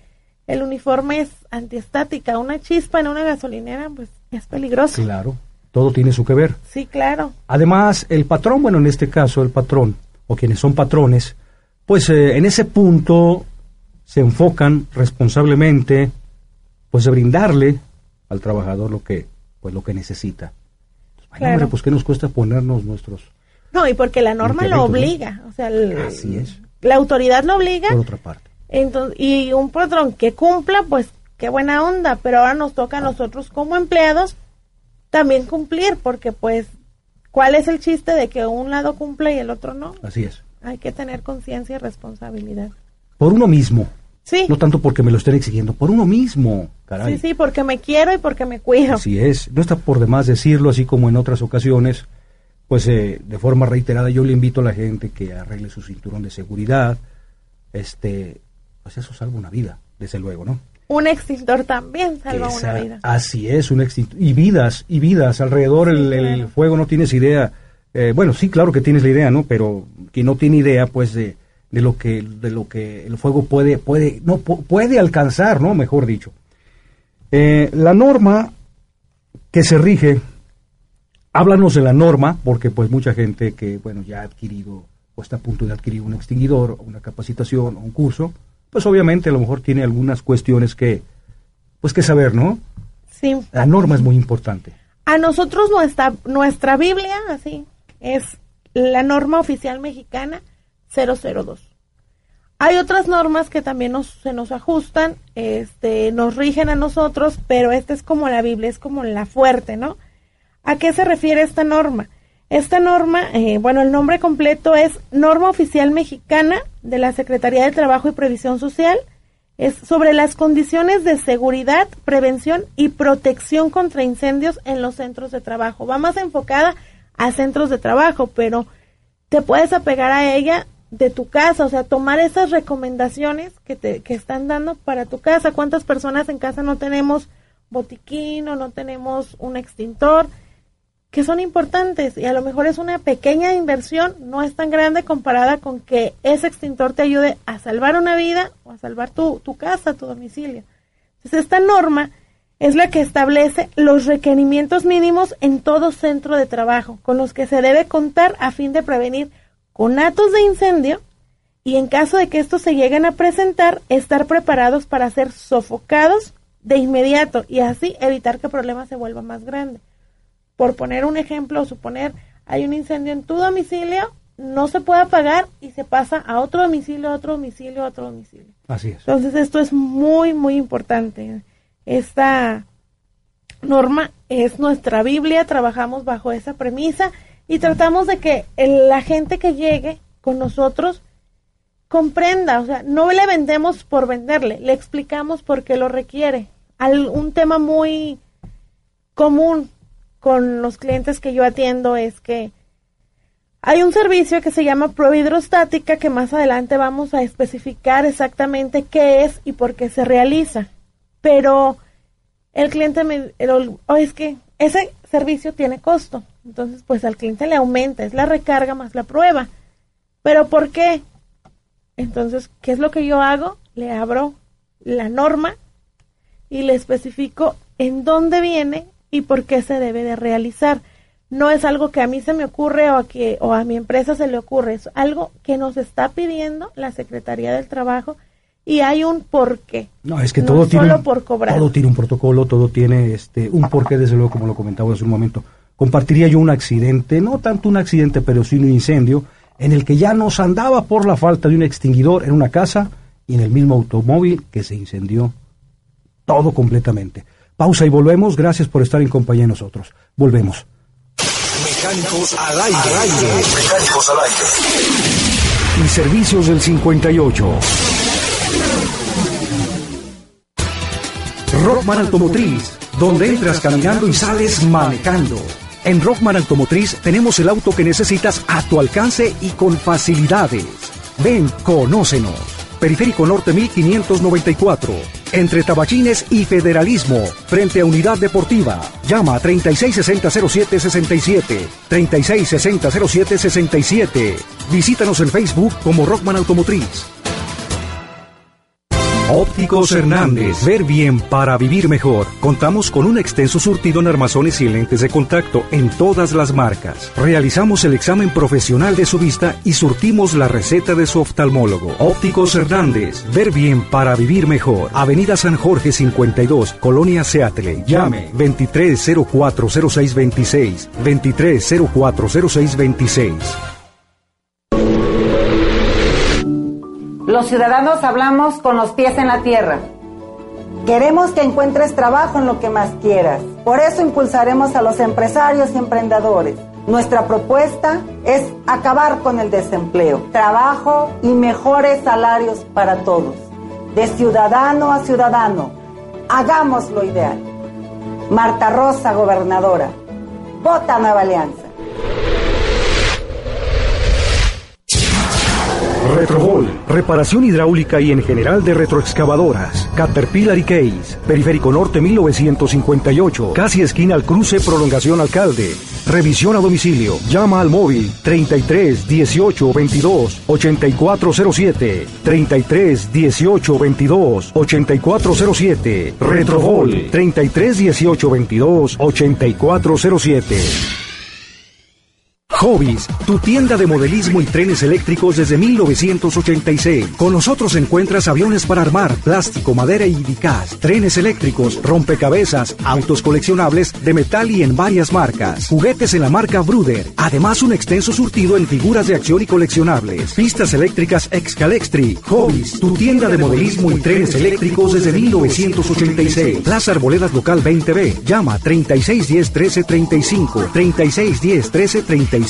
el uniforme es antiestática, una chispa en una gasolinera pues es peligroso. Claro, todo tiene su que ver. Sí, claro. Además, el patrón, bueno, en este caso el patrón, o quienes son patrones, pues eh, en ese punto se enfocan responsablemente, pues de brindarle al trabajador lo que, pues lo que necesita. Ay, Claro. hombre, pues qué nos cuesta ponernos nuestros, No, y porque la norma lo obliga, o sea, el- así es, la autoridad lo obliga por otra parte. Entonces, y un patrón que cumpla, pues qué buena onda, pero ahora nos toca a nosotros como empleados también cumplir, porque pues, ¿cuál es el chiste de que un lado cumple y el otro no? Así es. Hay que tener conciencia y responsabilidad. Por uno mismo. Sí. No tanto porque me lo estén exigiendo, por uno mismo, caray. Sí, sí, porque me quiero y porque me cuido. Así es, no está por demás decirlo, así como en otras ocasiones, pues eh, de forma reiterada yo le invito a la gente que arregle su cinturón de seguridad, este, pues eso salva una vida, desde luego, ¿no? Un extintor también salva Esa- una vida. Así es, un extintor, y vidas, y vidas, alrededor el, el fuego no tienes idea, eh, bueno, sí, claro que tienes la idea, ¿no? Pero quien no tiene idea, pues, de, de lo que, de lo que el fuego puede, puede, no, pu- puede alcanzar, ¿no? Mejor dicho. Eh, la norma que se rige, háblanos de la norma, porque pues mucha gente que, bueno, ya ha adquirido o está a punto de adquirir un extinguidor, o una capacitación o un curso, pues obviamente a lo mejor tiene algunas cuestiones que, pues que saber, ¿no? Sí. La norma es muy importante. A nosotros nuestra, nuestra Biblia, así, es la norma oficial mexicana 002. Hay otras normas que también nos, se nos ajustan, este, nos rigen a nosotros, pero esta es como la Biblia, es como la fuerte, ¿no? ¿A qué se refiere esta norma? Esta norma, eh, bueno, el nombre completo es Norma Oficial Mexicana de la Secretaría de Trabajo y Previsión Social. Es sobre las condiciones de seguridad, prevención y protección contra incendios en los centros de trabajo. Va más enfocada a centros de trabajo, pero te puedes apegar a ella de tu casa, o sea, tomar esas recomendaciones que te que están dando para tu casa. ¿Cuántas personas en casa no tenemos botiquín o no tenemos un extintor? Que son importantes y a lo mejor es una pequeña inversión, no es tan grande comparada con que ese extintor te ayude a salvar una vida o a salvar tu, tu casa, tu domicilio. Entonces, esta norma es la que establece los requerimientos mínimos en todo centro de trabajo, con los que se debe contar a fin de prevenir conatos de incendio y en caso de que estos se lleguen a presentar, estar preparados para ser sofocados de inmediato y así evitar que el problema se vuelva más grande por poner un ejemplo, suponer hay un incendio en tu domicilio, no se puede apagar y se pasa a otro domicilio, a otro domicilio, a otro domicilio. Así es. Entonces esto es muy, muy importante. Esta norma es nuestra Biblia, trabajamos bajo esa premisa y tratamos de que la gente que llegue con nosotros comprenda, o sea, no le vendemos por venderle, le explicamos por qué lo requiere. Al, un tema muy común con los clientes que yo atiendo es que hay un servicio que se llama prueba hidrostática que más adelante vamos a especificar exactamente qué es y por qué se realiza. Pero el cliente me oh, es que ese servicio tiene costo. Entonces, pues al cliente le aumenta, es la recarga más la prueba. Pero ¿por qué? Entonces, ¿qué es lo que yo hago? Le abro la norma y le especifico en dónde viene y por qué se debe de realizar. No es algo que a mí se me ocurre o a, que, o a mi empresa se le ocurre, es algo que nos está pidiendo la Secretaría del Trabajo y hay un porqué. No, es que todo tiene solo por cobrar. todo tiene un protocolo, todo tiene este un porqué desde luego como lo comentaba hace un momento. Compartiría yo un accidente, no tanto un accidente, pero sí un incendio en el que ya nos andaba por la falta de un extinguidor en una casa y en el mismo automóvil que se incendió todo completamente. Pausa y volvemos. Gracias por estar en compañía de nosotros. Volvemos. Mecánicos al aire. Mecánicos al aire. Y servicios del 58. Rockman Automotriz, donde entras caminando y sales manejando. En Rockman Automotriz tenemos el auto que necesitas a tu alcance y con facilidades. Ven, conócenos. Periférico Norte 1594, entre Tabachines y Federalismo, frente a Unidad Deportiva. Llama a 36600767, 36600767. Visítanos en Facebook como Rockman Automotriz. Ópticos Hernández, ver bien para vivir mejor. Contamos con un extenso surtido en armazones y lentes de contacto en todas las marcas. Realizamos el examen profesional de su vista y surtimos la receta de su oftalmólogo. Ópticos Hernández, ver bien para vivir mejor. Avenida San Jorge 52, Colonia Seattle. Llame 23040626, 23040626. Los ciudadanos hablamos con los pies en la tierra. Queremos que encuentres trabajo en lo que más quieras. Por eso impulsaremos a los empresarios y emprendedores. Nuestra propuesta es acabar con el desempleo, trabajo y mejores salarios para todos. De ciudadano a ciudadano, hagamos lo ideal. Marta Rosa, gobernadora. Vota Nueva Alianza. Retrobol, reparación hidráulica y en general de retroexcavadoras. Caterpillar y Case, Periférico Norte 1958, casi esquina al cruce Prolongación Alcalde. Revisión a domicilio. Llama al móvil 33 18 22 8407. 33 18 22 8407. Retrobol 33 18 22 8407. Hobbies, tu tienda de modelismo y trenes eléctricos desde 1986. Con nosotros encuentras aviones para armar, plástico, madera y dicas, trenes eléctricos, rompecabezas, autos coleccionables de metal y en varias marcas, juguetes en la marca Bruder, además un extenso surtido en figuras de acción y coleccionables, pistas eléctricas Excalextri, Hobbies, tu tienda de modelismo y trenes eléctricos desde 1986. Plaza Arboledas Local 20B, llama 3610 1335, 3610 1335.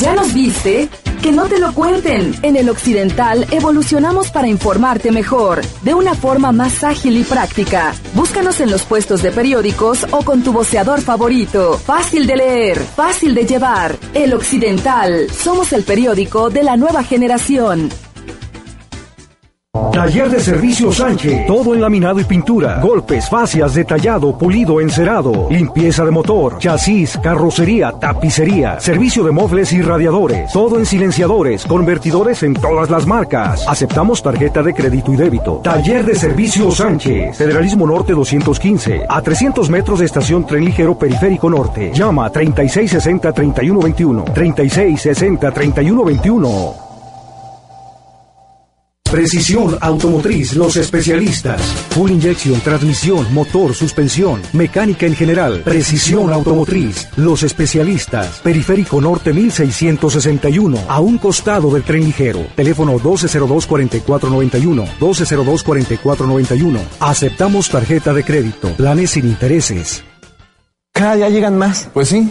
¿Ya nos viste? Que no te lo cuenten. En el Occidental evolucionamos para informarte mejor, de una forma más ágil y práctica. Búscanos en los puestos de periódicos o con tu voceador favorito. Fácil de leer, fácil de llevar. El Occidental. Somos el periódico de la nueva generación. Taller de Servicio Sánchez. Todo en laminado y pintura. Golpes, fascias, detallado, pulido, encerado. Limpieza de motor, chasis, carrocería, tapicería. Servicio de mofles y radiadores. Todo en silenciadores, convertidores en todas las marcas. Aceptamos tarjeta de crédito y débito. Taller de Servicio Sánchez. Federalismo Norte 215. A 300 metros de estación Tren Ligero Periférico Norte. Llama 3660-3121. 3660-3121. Precisión Automotriz, los especialistas. Full inyección, transmisión, motor, suspensión, mecánica en general. Precisión Automotriz, los especialistas. Periférico Norte 1661, a un costado del tren ligero. Teléfono 1202-4491, 1202-4491. Aceptamos tarjeta de crédito, planes sin intereses. Cada día llegan más. Pues sí.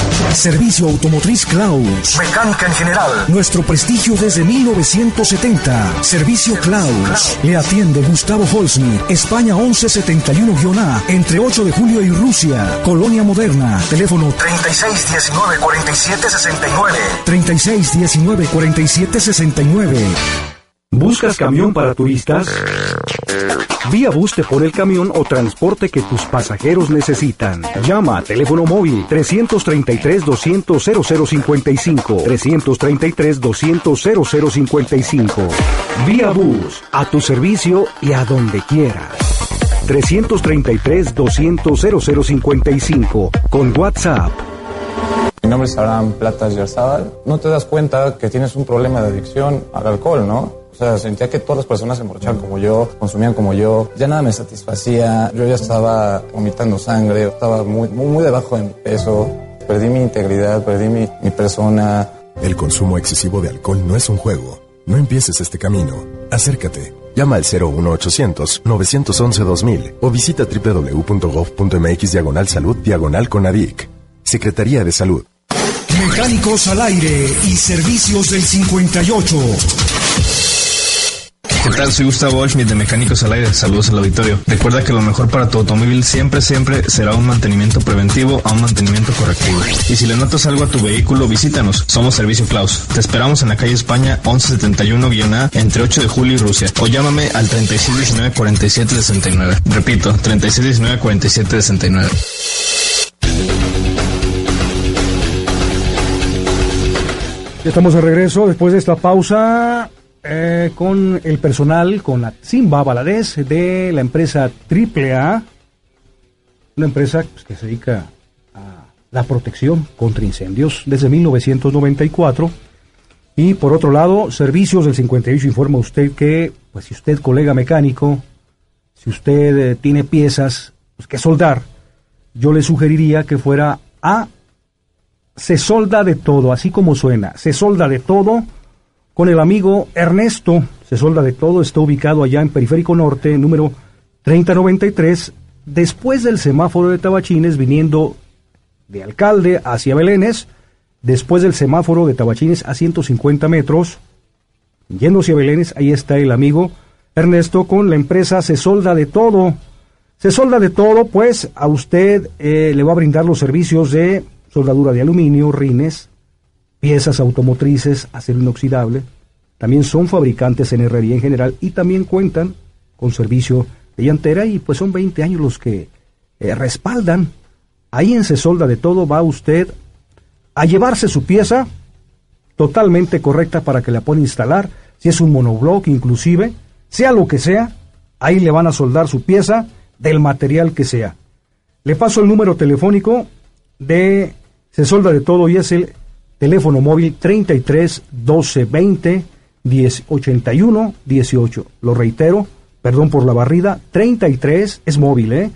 Servicio Automotriz Klaus. Mecánica en general. Nuestro prestigio desde 1970. Servicio Klaus. Le atiende Gustavo Holzmir. España 1171-A. Entre 8 de julio y Rusia. Colonia Moderna. Teléfono 3619-4769. 3619-4769. ¿Buscas camión para turistas? Vía Bus te pone el camión o transporte que tus pasajeros necesitan. Llama a teléfono móvil 333-200-0055. 333-200-0055. Vía Bus, a tu servicio y a donde quieras. 333-200-0055. Con WhatsApp. Mi nombre es Abraham Platas Yarzábal. No te das cuenta que tienes un problema de adicción al alcohol, ¿no? O sea, sentía que todas las personas se emborrachaban como yo, consumían como yo. Ya nada me satisfacía. Yo ya estaba vomitando sangre, estaba muy, muy, muy debajo de mi peso. Perdí mi integridad, perdí mi, mi persona. El consumo excesivo de alcohol no es un juego. No empieces este camino. Acércate. Llama al 01800 911 2000 o visita www.gov.mx diagonal salud diagonal conadic. Secretaría de Salud. Mecánicos al aire y servicios del 58. ¿Qué tal? Soy Gustavo Schmidt de Mecánicos al Aire. Saludos al auditorio. Recuerda que lo mejor para tu automóvil siempre, siempre será un mantenimiento preventivo a un mantenimiento correctivo. Y si le notas algo a tu vehículo, visítanos. Somos Servicio Klaus. Te esperamos en la calle España 1171-A entre 8 de julio y Rusia. O llámame al 3619-4769. Repito, 3619-4769. Ya estamos de regreso después de esta pausa eh, con el personal, con la Simba Valadez de la empresa AAA, una empresa pues, que se dedica a la protección contra incendios desde 1994. Y por otro lado, Servicios del 58 informa usted que, pues si usted colega mecánico, si usted eh, tiene piezas pues, que soldar, yo le sugeriría que fuera a se solda de todo, así como suena, se solda de todo con el amigo Ernesto, se solda de todo, está ubicado allá en Periférico Norte, número 3093, después del semáforo de Tabachines, viniendo de Alcalde hacia Belénes, después del semáforo de Tabachines a 150 metros, yendo hacia Belénes, ahí está el amigo Ernesto con la empresa Se Solda de Todo. Se solda de todo, pues a usted eh, le va a brindar los servicios de soldadura de aluminio, rines, piezas automotrices, acero inoxidable. También son fabricantes en herrería en general y también cuentan con servicio de llantera y pues son 20 años los que eh, respaldan. Ahí en Se Solda de Todo va usted a llevarse su pieza totalmente correcta para que la pueda instalar, si es un monobloc inclusive, sea lo que sea, ahí le van a soldar su pieza del material que sea. Le paso el número telefónico de Se Solda de Todo y es el teléfono móvil 33 12 20 10 81 18. Lo reitero, perdón por la barrida, 33 es móvil, ¿eh?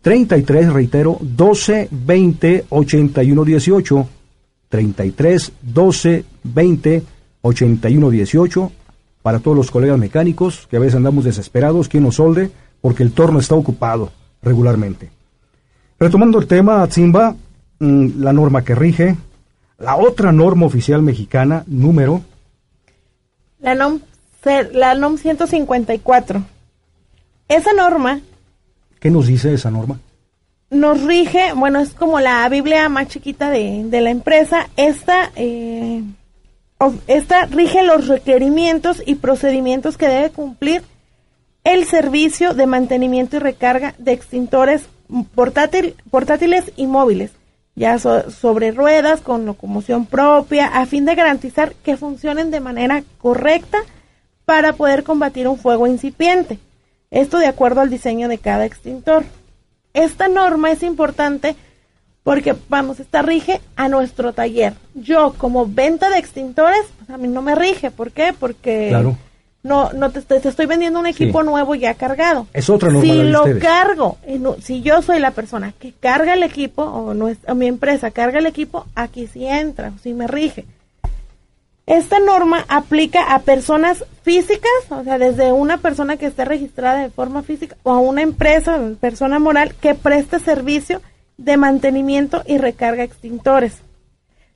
33, reitero, 12 20 81 18. 33 12 20 81 18 para todos los colegas mecánicos que a veces andamos desesperados, quien nos solde, porque el torno está ocupado regularmente. Retomando el tema, Zimba, mm, la norma que rige, la otra norma oficial mexicana, número. La NOM, la NOM 154. Esa norma. ¿Qué nos dice esa norma? Nos rige, bueno, es como la Biblia más chiquita de, de la empresa. Esta eh, esta rige los requerimientos y procedimientos que debe cumplir el servicio de mantenimiento y recarga de extintores portátil, portátiles y móviles, ya sobre ruedas con locomoción propia, a fin de garantizar que funcionen de manera correcta para poder combatir un fuego incipiente. Esto de acuerdo al diseño de cada extintor. Esta norma es importante porque vamos, esta rige a nuestro taller. Yo como venta de extintores, pues a mí no me rige, ¿por qué? Porque no no te, estoy vendiendo un equipo nuevo ya cargado. Es otra norma. Si lo cargo, si yo soy la persona que carga el equipo o, o mi empresa carga el equipo, aquí sí entra, sí me rige. Esta norma aplica a personas físicas, o sea, desde una persona que esté registrada de forma física o a una empresa, persona moral que preste servicio de mantenimiento y recarga extintores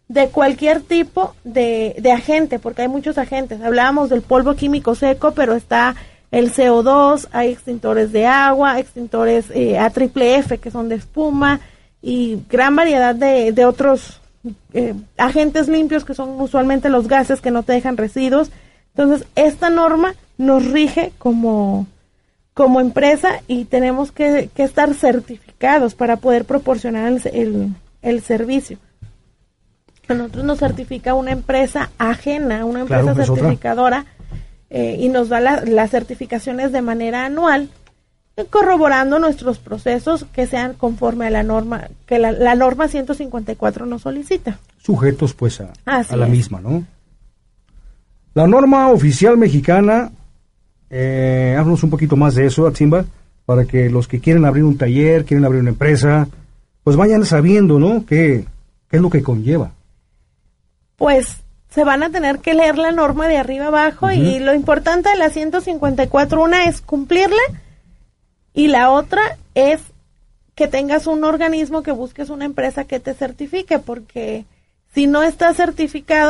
de cualquier tipo de, de, agente, porque hay muchos agentes. Hablábamos del polvo químico seco, pero está el CO2, hay extintores de agua, extintores eh, a triple F que son de espuma y gran variedad de, de otros eh, agentes limpios que son usualmente los gases que no te dejan residuos. Entonces, esta norma nos rige como, como empresa y tenemos que, que estar certificados para poder proporcionar el, servicio. A nosotros nos certifica una empresa ajena, una empresa certificadora, eh, y nos da las certificaciones de manera anual, corroborando nuestros procesos que sean conforme a la norma, que la, norma 154 nos solicita. Sujetos pues a, la misma, ¿no? La norma oficial mexicana, eh, háblanos un poquito más de eso, Atzimba para que los que quieren abrir un taller, quieren abrir una empresa, pues vayan sabiendo, ¿no? ¿Qué, qué es lo que conlleva? Pues se van a tener que leer la norma de arriba abajo y lo importante de la 154, una es cumplirla y la otra es que tengas un organismo que busques una empresa que te certifique, porque si no está certificado,